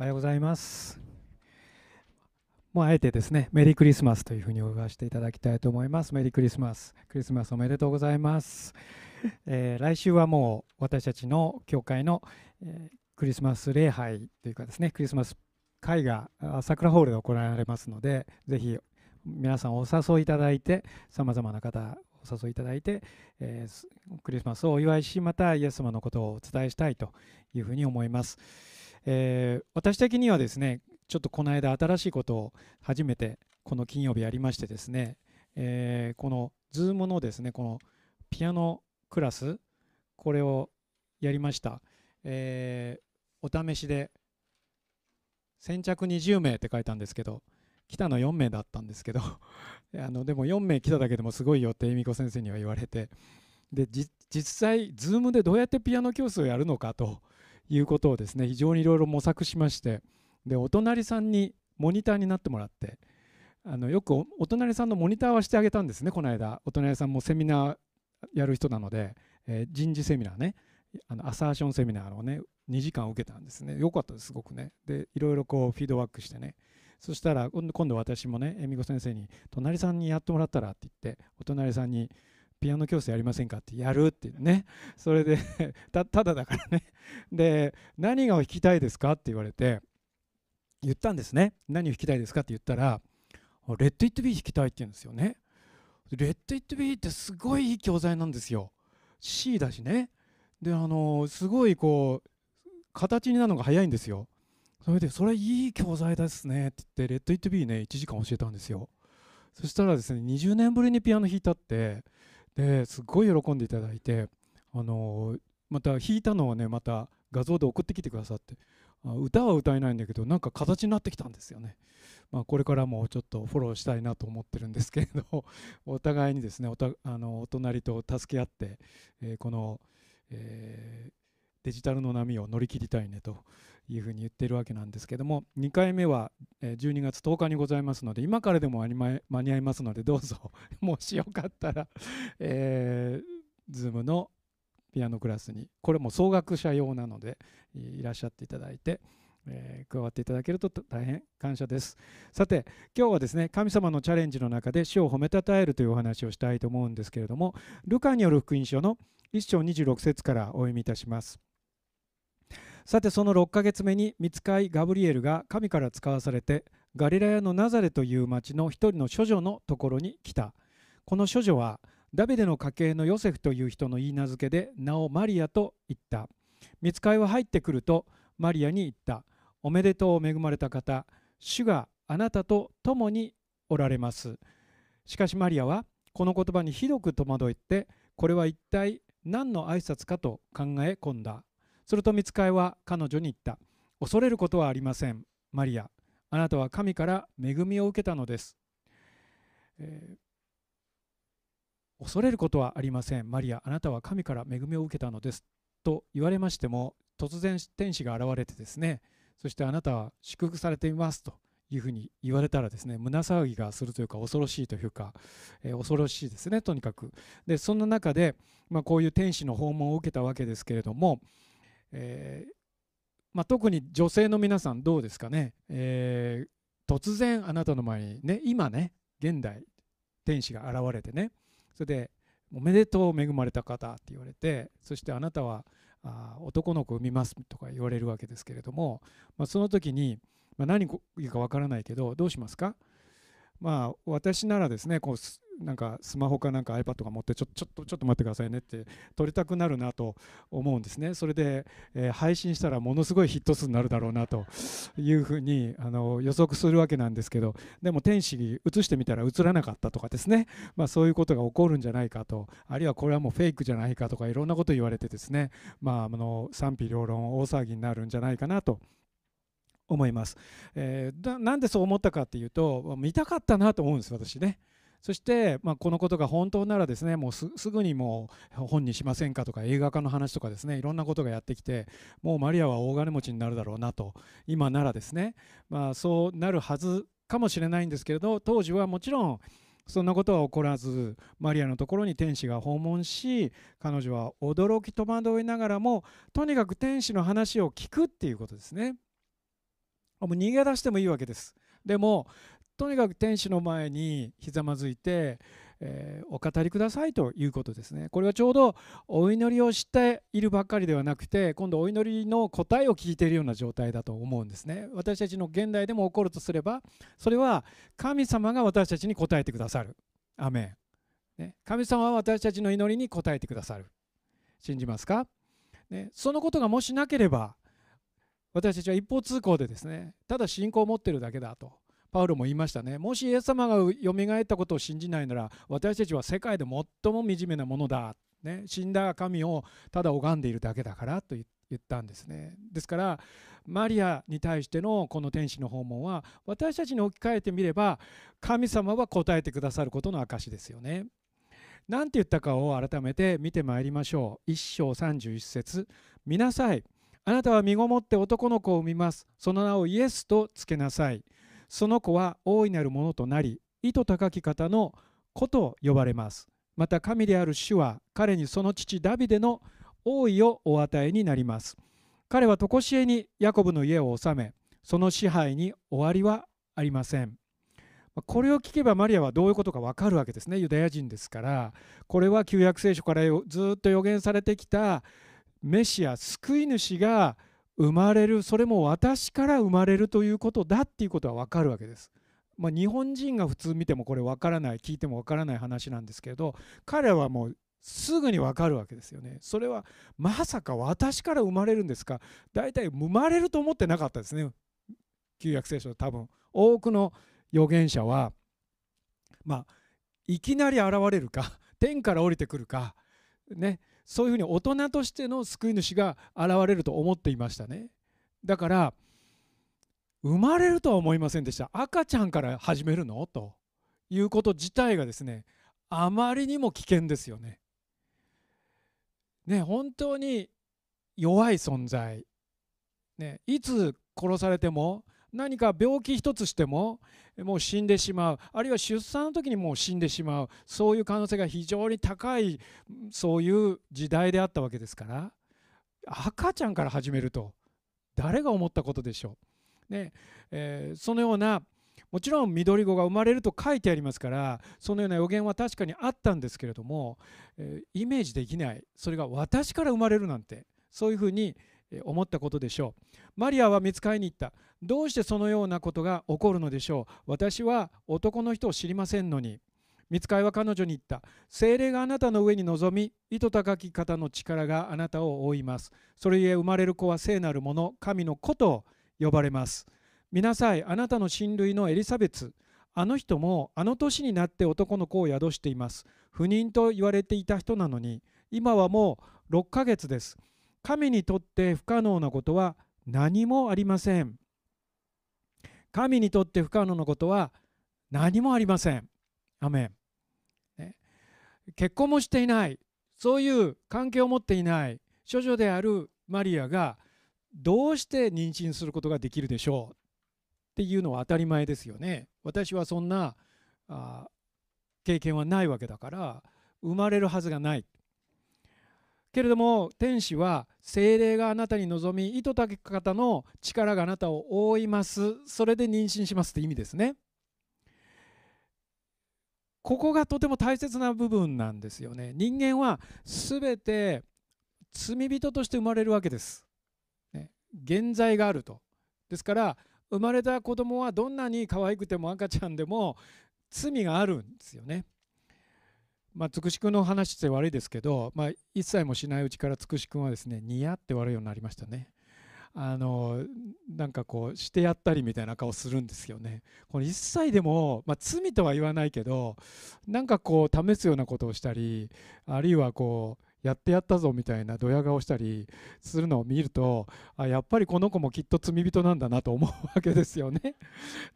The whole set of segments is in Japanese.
おはようございます。もうあえてですね、メリークリスマスというふうに呼ばせていただきたいと思います。メリークリスマス。クリスマスおめでとうございます。えー来週はもう私たちの教会の、えークリスマス礼拝というかですね、クリスマス会が桜ホールで行われますので、ぜひ皆さんお誘いいただいて、さまざまな方お誘いいただいて、えークリスマスをお祝いし、またイエス様のことをお伝えしたいというふうに思います。えー私的にはですねちょっとこの間新しいことを初めてこの金曜日やりましてですね、えーこの Zoom のですねこのピアノクラスこれをやりました、えーお試しで先着20名って書いたんですけど来たの4名だったんですけど あのでも4名来ただけでもすごいよって恵美子先生には言われてで実際 Zoom でどうやってピアノ教室をやるのかということをですね非常にいろいろ模索しましてでお隣さんにモニターになってもらってあのよくお隣さんのモニターはしてあげたんですねこの間。お隣さんもセミナーやる人なので、え人事セミナーねあのアサーションセミナーをね2時間受けたんですね。よかったですすごくね。でいろいろこうフィードバックしてね。そしたら今度私もね恵美子先生に隣さんにやってもらったらって言ってお隣さんにピアノ教室やりませんかってやるってね。それで たただだからね。で何が弾きたいですかって言われて言ったんですね。何を弾きたいですかって言ったら Let It Be 弾きたいって言うんですよね。 Let It Be ってすごいいい教材なんですよ。C だしね。であのすごいこう形になるのが早いんですよ。それでそれいい教材ですねって言って Let It Be ね1時間教えたんですよ。そしたらですね20年ぶりにピアノ弾いたってですごい喜んでいただいてあのまた弾いたのをねまた画像で送ってきてくださって歌は歌えないんだけどなんか形になってきたんですよね、まあ、これからもちょっとフォローしたいなと思ってるんですけれど お互いにですねおたあのお隣と助け合って、えーこの、えーデジタルの波を乗り切りたいねというふうに言ってるわけなんですけども2回目はえ12月10日にございますので今からでも間に合い間に合いますのでどうぞ もしよかったら、えー、Zoom のピアノクラスにこれも総額者用なのでいらっしゃっていただいて、えー加わっていただけると大変感謝です。さて今日はですね神様のチャレンジの中で主を褒めたたえるというお話をしたいと思うんですけれどもルカによる福音書の1章26節からお読みいたします。さてその6ヶ月目に見つかいガブリエルが神から使わされてガリラヤのナザレという町の一人の処女のところに来た。この処女はダビデの家系のヨセフという人の言い名付けで名をマリアと言った。見つかいは入ってくるとマリアに言った。おめでとう恵まれた方主があなたと共におられます。しかしマリアはこの言葉にひどく戸惑ってこれは一体何の挨拶かと考え込んだ。すると見つかいは彼女に言った恐れることはありません。マリアあなたは神から恵みを受けたのです、えー恐れることはありません。マリアあなたは神から恵みを受けたのです。と言われましても突然天使が現れてですねそしてあなたは祝福されていますというふうに言われたらですね胸騒ぎがするというか恐ろしいというか、えー恐ろしいですねとにかく。でそんな中で、まあ、こういう天使の訪問を受けたわけですけれども、えーまあ、特に女性の皆さんどうですかね、えー突然あなたの前にね今ね現代天使が現れてねそれで「おめでとう恵まれた方」って言われてそしてあなたはあ男の子産みますとか言われるわけですけれども、まあ、その時に、まあ、何言うかわからないけどどうしますか？まあ私ならですねこうなんかスマホかなんか iPad とか持ってちょちょっとちょっと待ってくださいねって撮りたくなるなと思うんですね。それで、えー配信したらものすごいヒット数になるだろうなというふうにあの予測するわけなんですけどでも天使に映してみたら映らなかったとかですね。まあ、そういうことが起こるんじゃないかと。あるいはこれはもうフェイクじゃないかとかいろんなこと言われてですね、まあ、あの賛否両論大騒ぎになるんじゃないかなと。思います、えーなんでそう思ったかっていうと見たかったなと思うんです私ね。そして、まあ、このことが本当ならですねもうすぐにもう本にしませんかとか映画化の話とかですねいろんなことがやってきてもうマリアは大金持ちになるだろうなと今ならですね、まあ、そうなるはずかもしれないんですけれど当時はもちろんそんなことは起こらずマリアのところに天使が訪問し彼女は驚き戸惑いながらもとにかく天使の話を聞くっていうことですね。もう逃げ出してもいいわけですでもとにかく天使の前にひざまずいて、えー、お語りくださいということですね。これはちょうどお祈りをしているばかりではなくて今度お祈りの答えを聞いているような状態だと思うんですね。私たちの現代でも起こるとすればそれは神様が私たちに答えてくださる。アメン、ね、神様は私たちの祈りに答えてくださる。信じますか、ね、そのことがもしなければ私たちは一方通行でですねただ信仰を持ってるだけだと。パウロも言いましたね。もしイエス様がよみがえったことを信じないなら私たちは世界で最も惨めなものだ、ね、死んだ神をただ拝んでいるだけだからと言ったんですね。ですからマリアに対してのこの天使の訪問は私たちに置き換えてみれば神様は答えてくださることの証ですよね。何て言ったかを改めて見てまいりましょう。1章31節。見なさい。あなたは身ごもって男の子を産みます。その名をイエスとつけなさい。その子は大いなるものとなり意図高き方の子と呼ばれます。また神である主は彼にその父ダビデの王位をお与えになります。彼は常しえにヤコブの家を治めその支配に終わりはありません。これを聞けばマリアはどういうことか分かるわけですね。ユダヤ人ですから。これは旧約聖書からずっと予言されてきたメシア救い主が生まれるそれも私から生まれるということだっていうことは分かるわけです。まあ、日本人が普通見てもこれ分からない聞いても分からない話なんですけど彼はもうすぐに分かるわけですよね。それはまさか私から生まれるんですか？大体生まれると思ってなかったですね旧約聖書多分多くの預言者はまあいきなり現れるか天から降りてくるかねそういうふうに大人としての救い主が現れると思っていましたね。だから生まれるとは思いませんでした。赤ちゃんから始めるの？と。いうこと自体がですねあまりにも危険ですよね。ね本当に弱い存在、ね、いつ殺されても何か病気一つしてももう死んでしまう。あるいは出産の時にもう死んでしまう。そういう可能性が非常に高いそういう時代であったわけですから。赤ちゃんから始めると誰が思ったことでしょう。ね。えー、そのようなもちろん緑子が生まれると書いてありますからそのような予言は確かにあったんですけれども、えー、イメージできない。それが私から生まれるなんてそういうふうに思ったことでしょう。マリアは見つかりに行った。どうしてそのようなことが起こるのでしょう？私は男の人を知りませんのに。見つかりは彼女に言った。精霊があなたの上に臨み意図高き方の力があなたを覆います。それゆえ生まれる子は聖なるもの神の子と呼ばれます。見なさいあなたの親類のエリザベツ。あの人もあの年になって男の子を宿しています。不妊と言われていた人なのに。今はもう6ヶ月です。神にとって不可能なことは何もありません。神にとって不可能なことは何もありません。アメン、ね、結婚もしていない。そういう関係を持っていない。処女であるマリアがどうして妊娠することができるでしょうっていうのは当たり前ですよね。私はそんなあ経験はないわけだから生まれるはずがない。けれども天使は精霊があなたに望み意図たけ方の力があなたを覆います。それで妊娠しますって意味ですね。ここがとても大切な部分なんですよね。人間は全て罪人として生まれるわけです、ね、現在があると。ですから生まれた子供はどんなに可愛くても赤ちゃんでも罪があるんですよね。まあ、つくし君の話って悪いですけど、まあ、一切もしないうちからつくし君はですねニヤって悪いようになりましたね。あのなんかこうしてやったりみたいな顔するんですよね。この一切でも、まあ、罪とは言わないけどなんかこう試すようなことをしたりあるいはこうやってやったぞみたいなドヤ顔したりするのを見るとあやっぱりこの子もきっと罪人なんだなと思うわけですよね。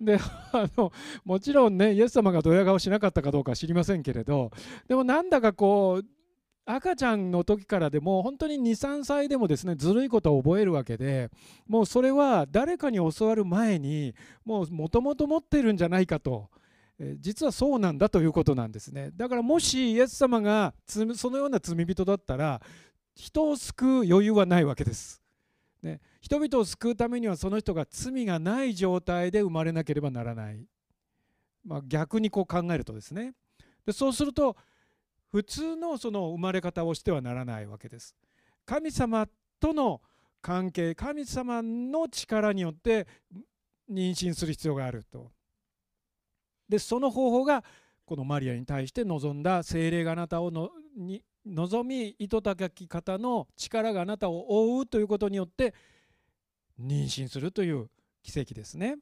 であのもちろんねイエス様がドヤ顔しなかったかどうか知りませんけれどでもなんだかこう赤ちゃんの時からでも本当に23歳でもですねずるいことを覚えるわけでもうそれは誰かに教わる前にもうもともと持ってるんじゃないかと。実はそうなんだということなんですねだからもしイエス様がそのような罪人だったら人を救う余裕はないわけです。ね、人々を救うためにはその人が罪がない状態で生まれなければならない、まあ、逆にこう考えるとですねでそうすると普通のその生まれ方をしてはならないわけです。神様との関係神様の力によって妊娠する必要があると。でその方法がこのマリアに対して望んだ精霊があなたをのに望み糸高き方の力があなたを覆うということによって妊娠するという奇跡ですね。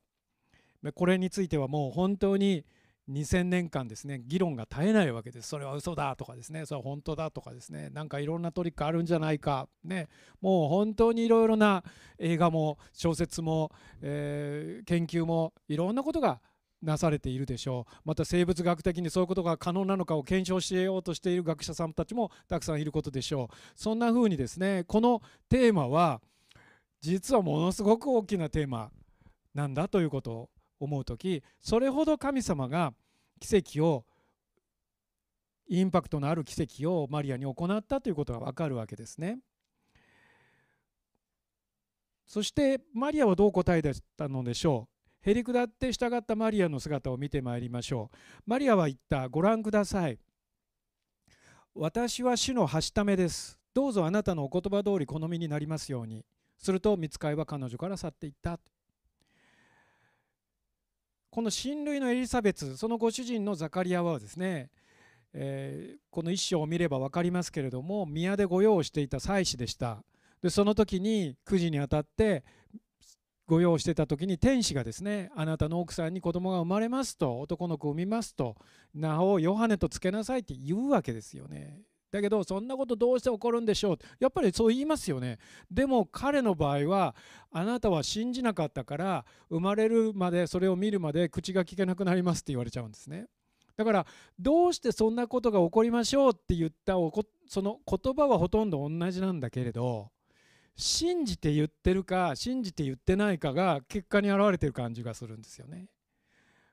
これについてはもう本当に2000年間ですね議論が絶えないわけですそれは嘘だとかですねそれは本当だとかですねなんかいろんなトリックあるんじゃないかねもう本当にいろいろな映画も小説も、えー、研究もいろんなことがなされているでしょう。また生物学的にそういうことが可能なのかを検証しようとしている学者さんたちもたくさんいることでしょう。そんな風にですねこのテーマは実はものすごく大きなテーマなんだということを思う時それほど神様が奇跡をインパクトのある奇跡をマリアに行ったということが分かるわけですね。そしてマリアはどう答えたのでしょう。へりくだって従ったマリアの姿を見てまいりましょう。マリアは言った。ご覧ください。私は主のはしためです。どうぞあなたのお言葉通り好みになりますように。すると見つかいは彼女から去っていった。この親類のエリザベツそのご主人のザカリアはですね、えー、この一章を見れば分かりますけれども宮で御用をしていた祭司でした。でその時に9時にあたってご用してた時に天使がですねあなたの奥さんに子供が生まれますと男の子を産みますと名をヨハネとつけなさいって言うわけですよね。だけどそんなことどうして起こるんでしょう？やっぱりそう言いますよね。でも彼の場合はあなたは信じなかったから生まれるまでそれを見るまで口が聞けなくなりますって言われちゃうんですね。だからどうしてそんなことが起こりましょう？って言ったその言葉はほとんど同じなんだけれど信じて言ってるか信じて言ってないかが結果に表れてる感じがするんですよね。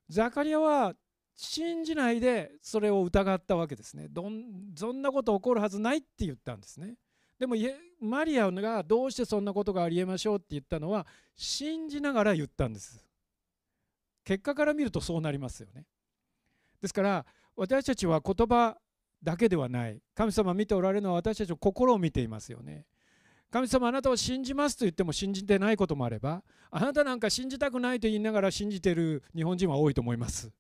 ザカリアは信じないでそれを疑ったわけですね。どんそんなこと起こるはずないって言ったんですね。でもマリアがどうしてそんなことがありえましょうって言ったのは信じながら言ったんです。結果から見るとそうなりますよね。ですから私たちは言葉だけではない神様見ておられるのは私たちの心を見ていますよね。神様あなたを信じますと言っても信じてないこともあればあなたなんか信じたくないと言いながら信じてる日本人は多いと思います。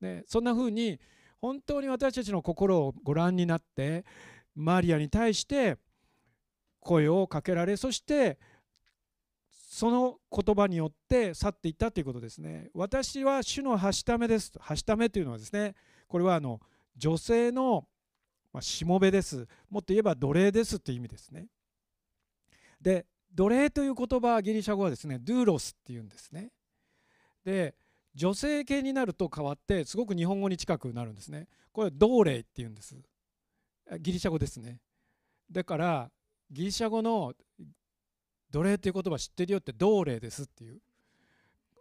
ね、そんな風に本当に私たちの心をご覧になってマリアに対して声をかけられそしてその言葉によって去っていったということですね。私は主のはしためです。はしためというのはですねこれはあの女性のしもべです。もっと言えば奴隷ですという意味ですね。で奴隷という言葉ギリシャ語はですねドゥーロスっていうんですね。で女性系になると変わってすごく日本語に近くなるんですね。これは奴隷っていうんです。ギリシャ語ですね。だからギリシャ語の奴隷っていう言葉知ってるよって奴隷ですっていう。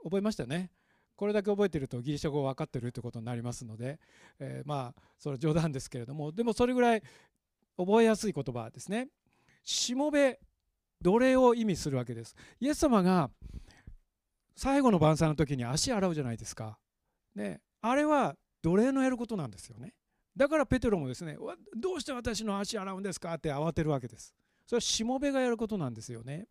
覚えましたね？これだけ覚えてるとギリシャ語分かってるってことになりますので、えー、まあそれは冗談ですけれども。でもそれぐらい覚えやすい言葉ですね。しもべ奴隷を意味するわけです。イエス様が最後の晩餐の時に足洗うじゃないですか、ね、あれは奴隷のやることなんですよね。だからペテロもですねどうして私の足洗うんですか？って慌てるわけです。それはしもべがやることなんですよね。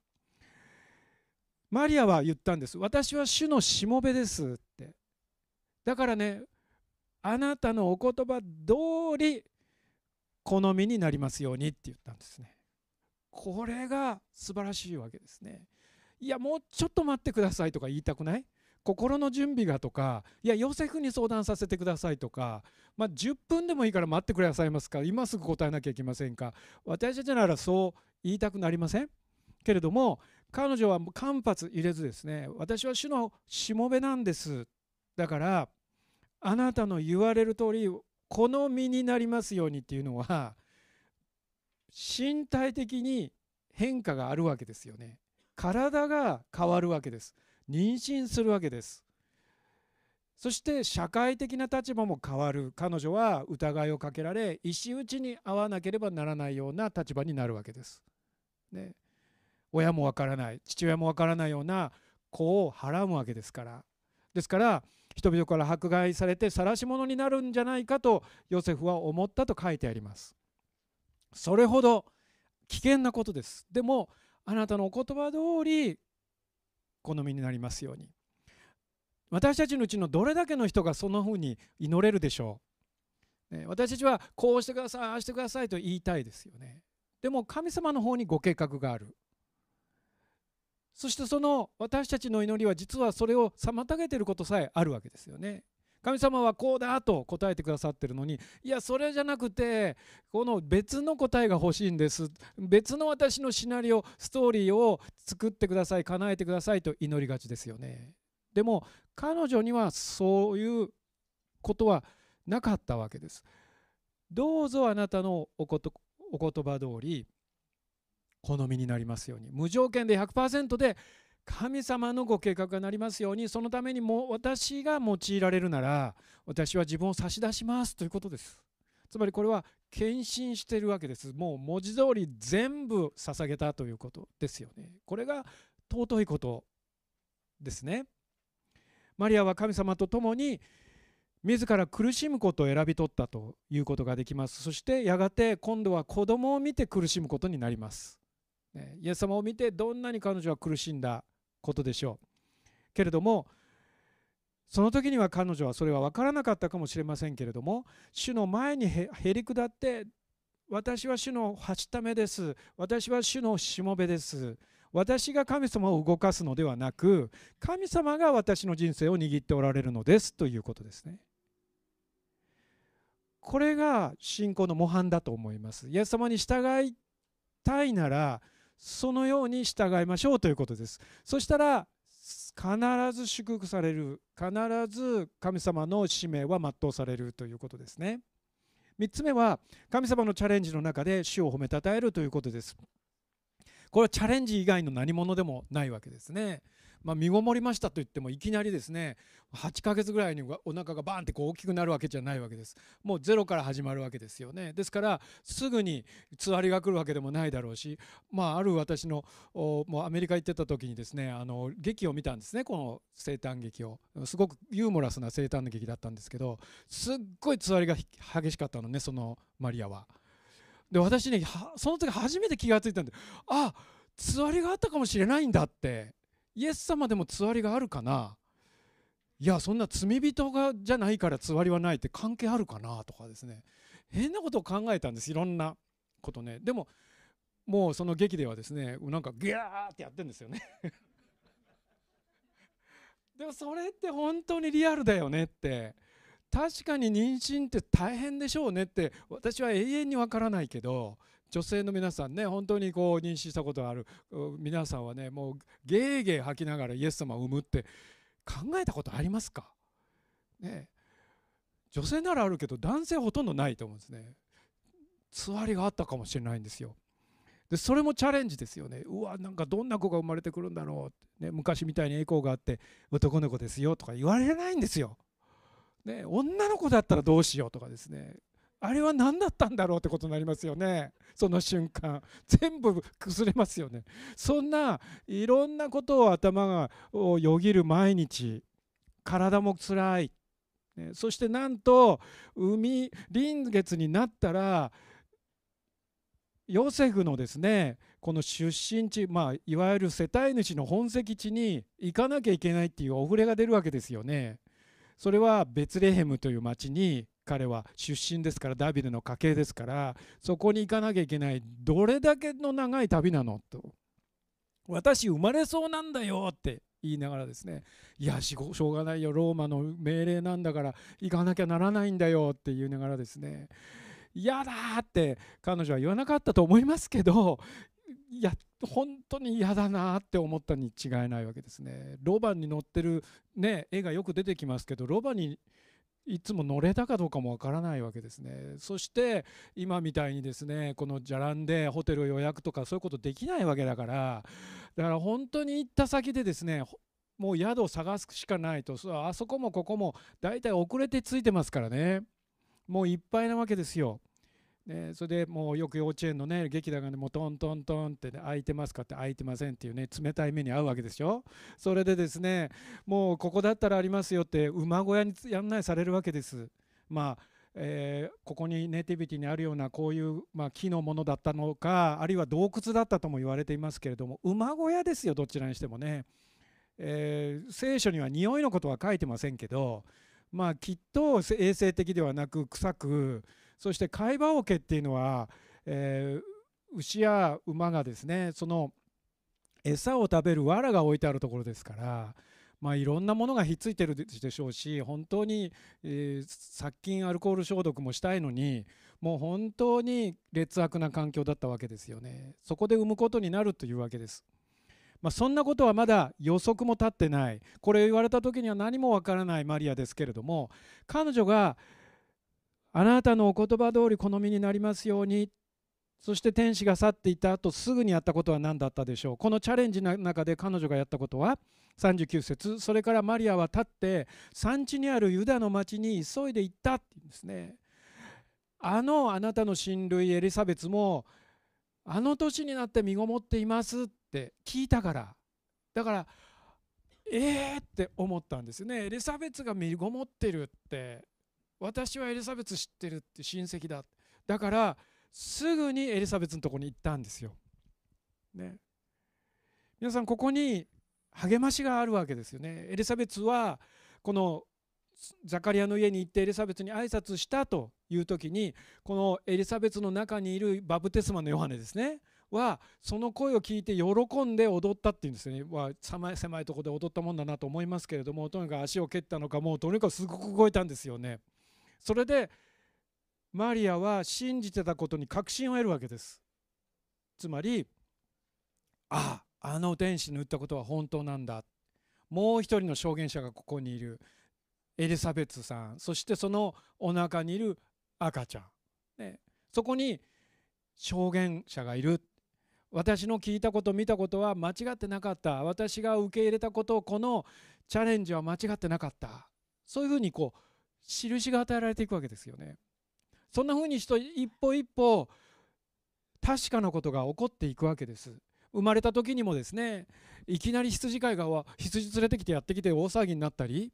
マリアは言ったんです私は主のしもべですって。だからねあなたのお言葉通り好みになりますようにって言ったんですね。これが素晴らしいわけですね。いやもうちょっと待ってくださいとか言いたくない？心の準備がとかいやヨセフに相談させてくださいとか、まあ、10分でもいいから待ってくださいますか。今すぐ答えなきゃいけませんか。私たちならそう言いたくなりません？けれども彼女は間髪入れずですね私は主のしもべなんです。だからあなたの言われる通り好みになりますようにっていうのは身体的に変化があるわけですよね。体が変わるわけです。妊娠するわけです。そして社会的な立場も変わる。彼女は疑いをかけられ石打ちに合わなければならないような立場になるわけです、ね、親もわからない。父親もわからないような子を払うわけですから。ですから人々から迫害されて晒し者になるんじゃないかとヨセフは思ったと書いてあります。それほど危険なことです。でもあなたのお言葉通り好みになりますように。私たちのうちのどれだけの人がそんなふうに祈れるでしょう、ね、私たちはこうしてくださいああしてくださいと言いたいですよね。でも神様の方にご計画がある。そしてその私たちの祈りは実はそれを妨げていることさえあるわけですよね。神様はこうだと答えてくださってるのにいやそれじゃなくてこの別の答えが欲しいんです。別の私のシナリオストーリーを作ってください叶えてくださいと祈りがちですよね。でも彼女にはそういうことはなかったわけです。どうぞあなたのおことお言葉通り好みになりますように。無条件で100%で神様のご計画がなりますようにそのためにも私が用いられるなら私は自分を差し出しますということです。つまりこれは献身しているわけです。もう文字通り全部捧げたということですよね。これが尊いことですね。マリアは神様と共に自ら苦しむことを選び取ったということができます。そしてやがて今度は子供を見て苦しむことになります。イエス様を見てどんなに彼女は苦しんだことでしょう。けれどもその時には彼女はそれは分からなかったかもしれませんけれども主の前にへり下って私は主のはしためです。私は主のしもべです。私が神様を動かすのではなく神様が私の人生を握っておられるのですということですね。これが信仰の模範だと思います。イエス様に従いたいならそのように従いましょうということです。そしたら必ず祝福される必ず神様の使命は全うされるということですね。3つ目は神様のチャレンジの中で主を褒めたたえるということです。これはチャレンジ以外の何者でもないわけですね。まあ、身ごもりましたと言ってもいきなりですね8ヶ月ぐらいにお腹がバーンってこう大きくなるわけじゃないわけです。もうゼロから始まるわけですよね。ですからすぐにつわりが来るわけでもないだろうしまあある私のもうアメリカ行ってた時にですねあの劇を見たんですねこの生誕劇を。すごくユーモラスな生誕劇だったんですけどすっごいつわりが激しかったのねそのマリアは。で私ねその時初めて気が付いたんであつわりがあったかもしれないんだって。イエス様でもつわりがあるかな？いやそんな罪人がじゃないからつわりはないって関係あるかなとかですね。変なことを考えたんですいろんなことね。でももうその劇ではですねなんかギャーってやってるんですよね。でもそれって本当にリアルだよねって。確かに妊娠って大変でしょうねって私は永遠にわからないけど女性の皆さんね本当にこう妊娠したことがある。皆さんはねもうゲーゲー吐きながらイエス様を産むって考えたことありますか？ね。女性ならあるけど男性ほとんどないと思うんですね。つわりがあったかもしれないんですよ。でそれもチャレンジですよね。うわなんかどんな子が生まれてくるんだろう、ね、昔みたいに栄光があって男の子ですよとか言われないんですよ、ね、女の子だったらどうしようとかですね。あれは何だったんだろうってことになりますよね。その瞬間。全部崩れますよね。そんないろんなことを頭がをよぎる毎日。体もつらい、ね、そしてなんと海臨月になったらヨセフのですねこの出身地、まあ、いわゆる世帯主の本籍地に行かなきゃいけないっていうお触れが出るわけですよね。それはベツレヘムという町に彼は出身ですからダビデの家系ですからそこに行かなきゃいけない。どれだけの長い旅なのと。私生まれそうなんだよって言いながらですね。いやしょうがないよ。ローマの命令なんだから行かなきゃならないんだよって言いながらですね。嫌だって彼女は言わなかったと思いますけどいや本当に嫌だなって思ったに違いないわけですね。ロバに乗ってる、ね、絵がよく出てきますけどロバにいつも乗れたかどうかもわからないわけですね。そして今みたいにですねこのじゃらんでホテル予約とかそういうことできないわけだからだから本当に行った先でですねもう宿を探すしかないと。あそこもここも大体遅れてついてますからね。もういっぱいなわけですよ。ね、それでもうよく幼稚園のね劇団がねもうトントントンってね空いてますか？って空いてませんっていうね冷たい目に遭うわけでしょそれでですねもうここだったらありますよって馬小屋に案内されるわけです。まあえー、ここにネイティビティにあるようなこういう、まあ、木のものだったのかあるいは洞窟だったとも言われていますけれども馬小屋ですよどちらにしてもね、えー、聖書には匂いのことは書いてませんけどまあきっと衛生的ではなく臭くそして貝羽桶っていうのは、えー、牛や馬がですねその餌を食べる藁が置いてあるところですからまあ、いろんなものがひっついてるでしょうし本当に、えー、殺菌アルコール消毒もしたいのにもう本当に劣悪な環境だったわけですよね。そこで産むことになるというわけです、まあ、そんなことはまだ予測も立ってない。これ言われた時には何もわからないマリアですけれども彼女があなたのお言葉通り好みになりますように。そして天使が去っていた後すぐにやったことは何だったでしょう。このチャレンジの中で彼女がやったことは39節。それからマリアは立って産地にあるユダの町に急いで行ったっていうんですね。あのあなたの親類エリザベツもあの年になって身ごもっていますって聞いたから。だからええー、って思ったんですよね。エリザベツが身ごもってるって。私はエリザベツ知ってるって親戚だだからすぐにエリザベツのとこに行ったんですよ。ね、皆さんここに励ましがあるわけですよね。エリザベツはこのザカリアの家に行ってエリザベツに挨拶したという時にこのエリザベツの中にいるバプテスマのヨハネですねはその声を聞いて喜んで踊ったっていうんですよねは狭い狭いとこで踊ったもんだなと思いますけれどもとにかく足を蹴ったのかもうとにかくすごく動いたんですよね。それでマリアは信じてたことに確信を得るわけです。つまりあああの天使の言ったことは本当なんだ。もう一人の証言者がここにいる。エリザベツさん。そしてそのお腹にいる赤ちゃん、ね、そこに証言者がいる。私の聞いたこと見たことは間違ってなかった。私が受け入れたことをこのチャレンジは間違ってなかった。そういうふうにこう印が与えられていくわけですよね。そんなふうにして一歩一歩確かなことが起こっていくわけです。生まれた時にもですねいきなり羊飼いが羊連れてきてやってきて大騒ぎになったり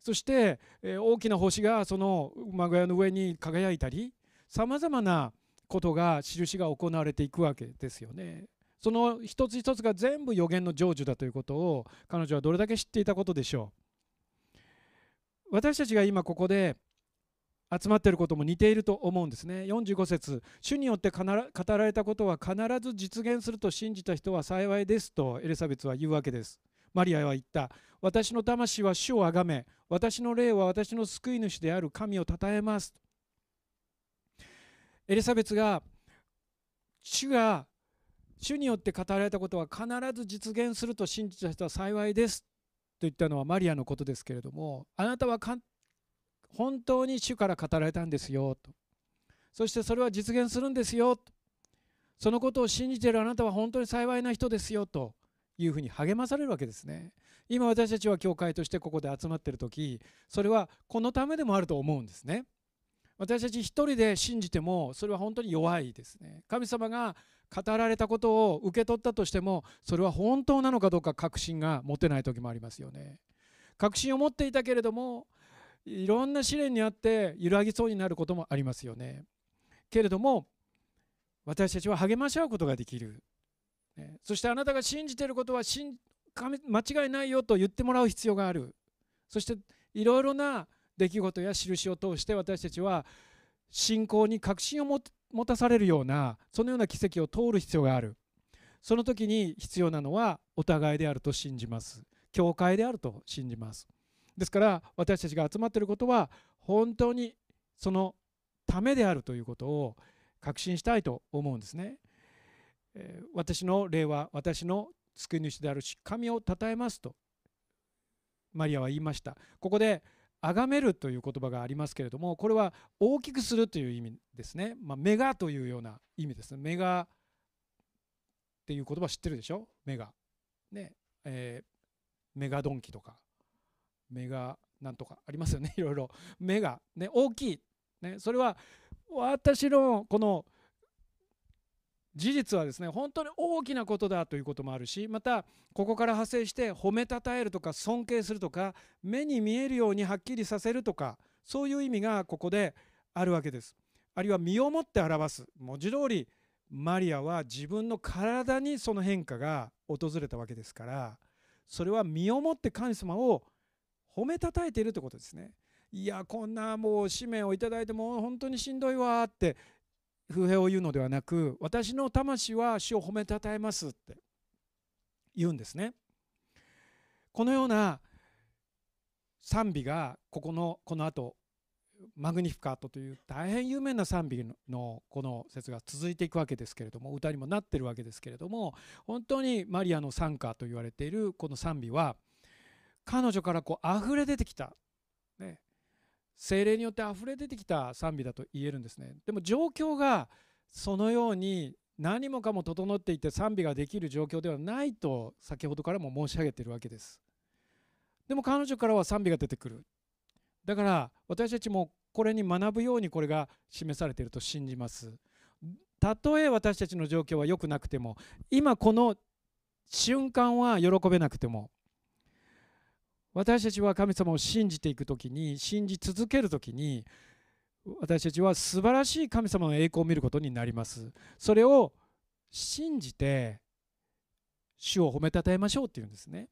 そして、え大きな星がその馬小屋の上に輝いたりさまざまなことが印が行われていくわけですよね。その一つ一つが全部予言の成就だということを彼女はどれだけ知っていたことでしょう？私たちが今ここで集まっていることも似ていると思うんですね。45節主によって語られたことは必ず実現すると信じた人は幸いですとエリザベスは言うわけです。マリアは言った。私の魂は主をあがめ私の霊は私の救い主である。神をたたえます。エリザベスが主が主によって語られたことは必ず実現すると信じた人は幸いです。言ったのはマリアのことですけれどもあなたは本当に主から語られたんですよと。そしてそれは実現するんですよと。そのことを信じているあなたは本当に幸いな人ですよというふうに励まされるわけですね。今私たちは教会としてここで集まっている時それはこのためでもあると思うんですね。私たち一人で信じてもそれは本当に弱いですね。神様が語られたことを受け取ったとしてもそれは本当なのかどうか確信が持てない時もありますよね確信を持っていたけれどもいろんな試練にあって揺らぎそうになることもありますよね。けれども私たちは励まし合うことができる。ね、そしてあなたが信じていることは間違いないよと言ってもらう必要がある。そしていろいろな出来事や印を通して私たちは信仰に確信を持たされるようなそのような奇跡を通る必要がある。その時に必要なのはお互いであると信じます。教会であると信じます。ですから私たちが集まっていることは本当にそのためであるということを確信したいと思うんですね。私の霊は私の救い主であるし神を称えますとマリアは言いました。ここで崇めるという言葉がありますけれどもこれは大きくするという意味ですね。まあ、メガというような意味です。ね。メガっていう言葉知ってるでしょ？メガ。ね。えー、メガドンキとか。目がなんとかありますよね。いろいろ。目がね。大きい、ね、それは私のこの事実はですね本当に大きなことだということもあるしまたここから派生して褒めたたえるとか尊敬するとか目に見えるようにはっきりさせるとかそういう意味がここであるわけです。あるいは身をもって表す文字通りマリアは自分の体にその変化が訪れたわけですからそれは身をもって神様を褒めたたえているということですね。いやこんなもう使命をいただいてもう本当にしんどいわって不平を言うのではなく私の魂は主を褒めたたえますって言うんですね。このような賛美がここのこの後マグニフィカートという大変有名な賛美のこの説が続いていくわけですけれども歌にもなってるわけですけれども本当にマリアの賛歌と言われているこの賛美は彼女からこう溢れ出てきた、精霊によって溢れ出てきた賛美だと言えるんですね。でも状況がそのように何もかも整っていて賛美ができる状況ではないと先ほどからも申し上げているわけです。でも彼女からは賛美が出てくる。だから私たちもこれに学ぶようにこれが示されていると信じます。たとえ私たちの状況は良くなくても今この瞬間は喜べなくても私たちは神様を信じていく時に信じ続ける時に私たちは素晴らしい神様の栄光を見ることになります。それを信じて主を褒めたたえましょうっていうんですね。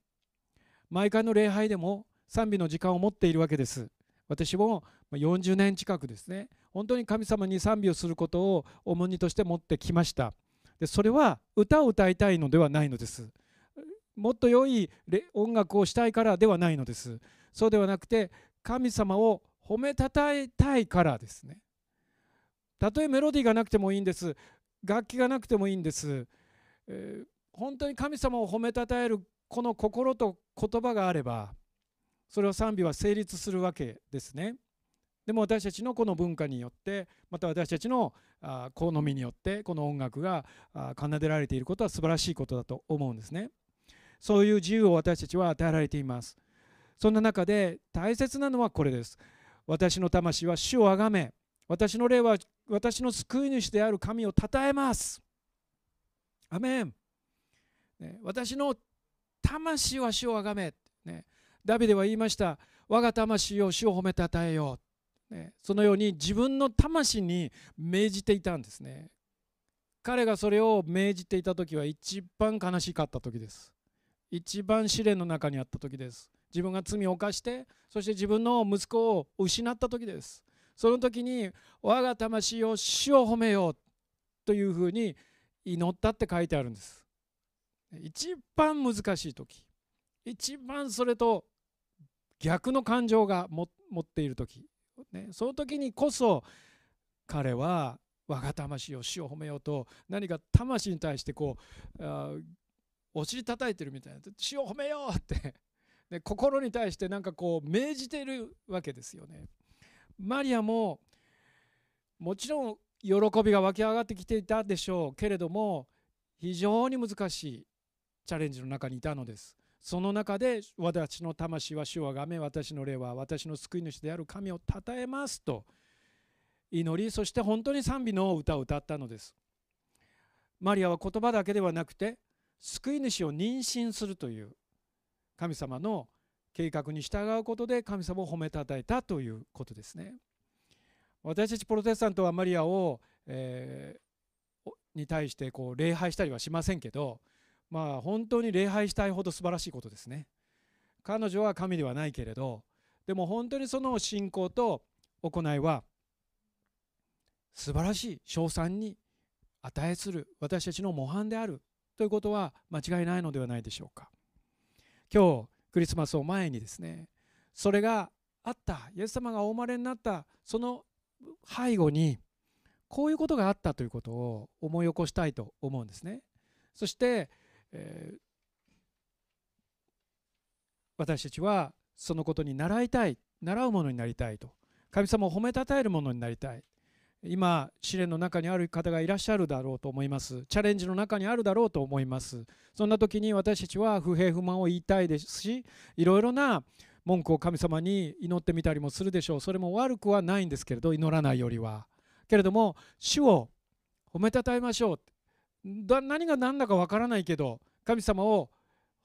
毎回の礼拝でも賛美の時間を持っているわけです。私も40年近くですね。本当に神様に賛美をすることを重荷として持ってきました。でそれは歌を歌いたいのではないのです。もっと良い音楽をしたいからではないのです。そうではなくて神様を褒めたたえたいからですね。たとえメロディーがなくてもいいんです。楽器がなくてもいいんです、えー、本当に神様を褒めたたえるこの心と言葉があればそれは賛美は成立するわけですね。でも私たちのこの文化によってまた私たちの好みによってこの音楽が奏でられていることは素晴らしいことだと思うんですね。そういう自由を私たちは与えられています。そんな中で大切なのはこれです。私の魂は主をあがめ私の霊は私の救い主である神をたたえます。アメン、ね、私の魂は主をあがめ、ね、ダビデは言いました。我が魂を主を褒めたたえよう、ね、そのように自分の魂に命じていたんですね。彼がそれを命じていた時は一番悲しかった時です。一番試練の中にあった時です。自分が罪を犯してそして自分の息子を失った時です。その時に我が魂を主を褒めようというふうに祈ったって書いてあるんです。一番難しい時一番それと逆の感情が持っている時、ね、その時にこそ彼は我が魂を主を褒めようと何か魂に対してこうお尻叩いてるみたいな「死を褒めよう!」って で心に対してなんかこう命じてるわけですよね。マリアももちろん喜びが湧き上がってきていたでしょうけれども非常に難しいチャレンジの中にいたのです。その中で私の魂は主をあがめ私の霊は私の救い主である神をたたえますと祈りそして本当に賛美の歌を歌ったのです。マリアは言葉だけではなくて救い主を妊娠するという神様の計画に従うことで神様を褒めたたえたということですね。私たちプロテスタントはマリアを、えー、に対してこう礼拝したりはしませんけどまあ本当に礼拝したいほど素晴らしいことですね。彼女は神ではないけれどでも本当にその信仰と行いは素晴らしい称賛に値する私たちの模範であるということは間違いないのではないでしょうか。今日クリスマスを前にですねそれがあったイエス様がお生まれになったその背後にこういうことがあったということを思い起こしたいと思うんですね。そして、えー、私たちはそのことに習いたい習うものになりたいと。神様を褒めたたえるものになりたい。今試練の中にある方がいらっしゃるだろうと思います。チャレンジの中にあるだろうと思います。そんな時に私たちは不平不満を言いたいですしいろいろな文句を神様に祈ってみたりもするでしょう。それも悪くはないんですけれど祈らないよりは。けれども主を褒めたたえましょう。何が何だかわからないけど神様を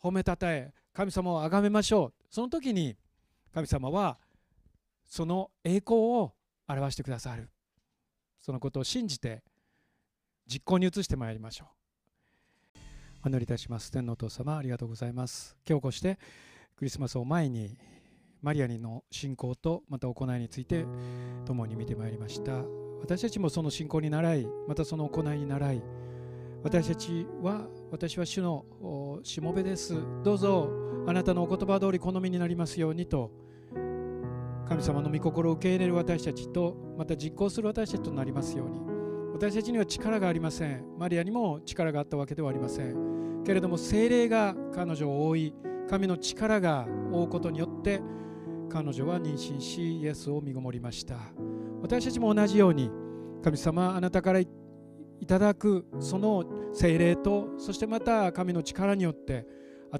褒めたたえ神様を崇めましょう。その時に神様はその栄光を表してくださる。そのことを信じて実行に移してまいりましょう。お祈りいたします。天皇お父様ありがとうございます。今日こうしてクリスマスを前にマリアにの信仰とまた行いについて共に見てまいりました。私たちもその信仰に習いまたその行いに習い私たちは私は主のしもべです。どうぞあなたのお言葉通り好みになりますようにと神様の御心を受け入れる私たちとまた実行する私たちとなりますように。私たちには力がありません。マリアにも力があったわけではありません。けれども精霊が彼女を覆い神の力が覆うことによって彼女は妊娠しイエスを身ごもりました。私たちも同じように神様あなたからいただくその精霊とそしてまた神の力によって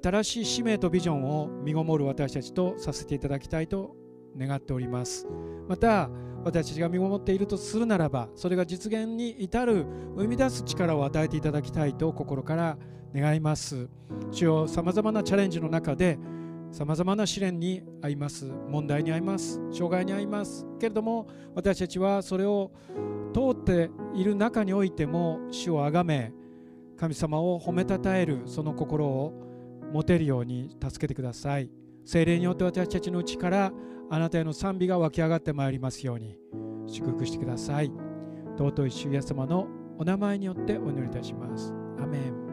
新しい使命とビジョンを身ごもる私たちとさせていただきたいと願っております。また私たちが身ごもっているとするならばそれが実現に至る生み出す力を与えていただきたいと心から願います。主よさまざまなチャレンジの中でさまざまな試練に遭います。問題に遭います。障害に遭います。けれども私たちはそれを通っている中においても主をあがめ神様を褒めたたえるその心を持てるように助けてください。精霊によって私たちのうちからあなたへの賛美が湧き上がってまいりますように祝福してください。尊い主イエス様のお名前によってお祈りいたします。アメン。